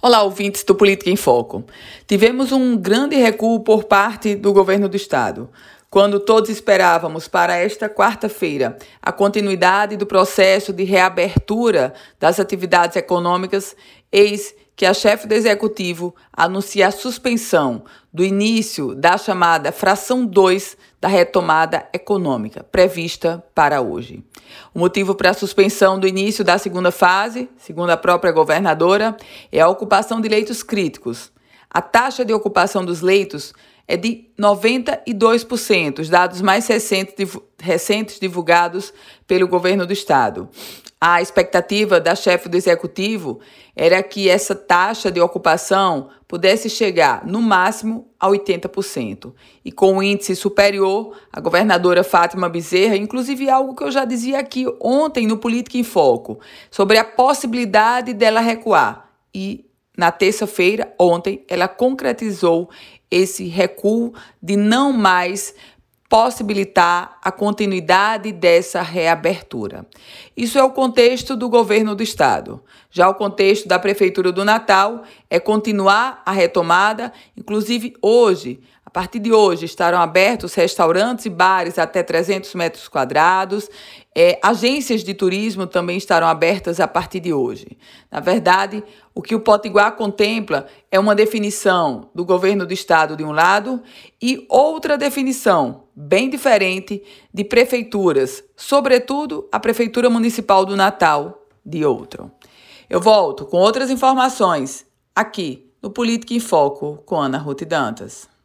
Olá, ouvintes do Política em Foco. Tivemos um grande recuo por parte do governo do estado. Quando todos esperávamos para esta quarta-feira a continuidade do processo de reabertura das atividades econômicas, eis que a chefe do executivo anuncia a suspensão do início da chamada fração 2 da retomada econômica, prevista para hoje. O motivo para a suspensão do início da segunda fase, segundo a própria governadora, é a ocupação de leitos críticos. A taxa de ocupação dos leitos é de 92%, os dados mais recentes, recentes divulgados pelo governo do estado. A expectativa da chefe do executivo era que essa taxa de ocupação pudesse chegar no máximo a 80%. E com um índice superior, a governadora Fátima Bezerra, inclusive algo que eu já dizia aqui ontem no Política em Foco, sobre a possibilidade dela recuar. E na terça-feira, ontem, ela concretizou esse recuo de não mais possibilitar a continuidade dessa reabertura. Isso é o contexto do governo do estado. Já o contexto da prefeitura do Natal é continuar a retomada, inclusive hoje, a partir de hoje estarão abertos restaurantes e bares até 300 metros quadrados. É, agências de turismo também estarão abertas a partir de hoje. Na verdade, o que o Potiguar contempla é uma definição do governo do estado de um lado e outra definição bem diferente de prefeituras, sobretudo a Prefeitura Municipal do Natal de outro. Eu volto com outras informações aqui no Política em Foco com Ana Ruth Dantas.